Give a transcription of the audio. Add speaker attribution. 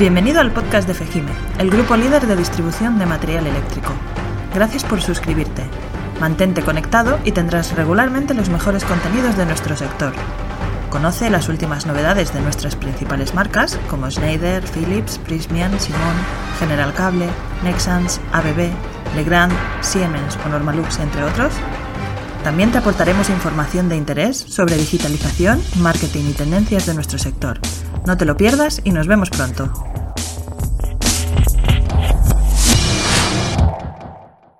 Speaker 1: Bienvenido al podcast de Fejime, el grupo líder de distribución de material eléctrico. Gracias por suscribirte. Mantente conectado y tendrás regularmente los mejores contenidos de nuestro sector. Conoce las últimas novedades de nuestras principales marcas como Schneider, Philips, Prysmian, Simon, General Cable, Nexans, ABB, Legrand, Siemens o Normalux, entre otros. También te aportaremos información de interés sobre digitalización, marketing y tendencias de nuestro sector. No te lo pierdas y nos vemos pronto.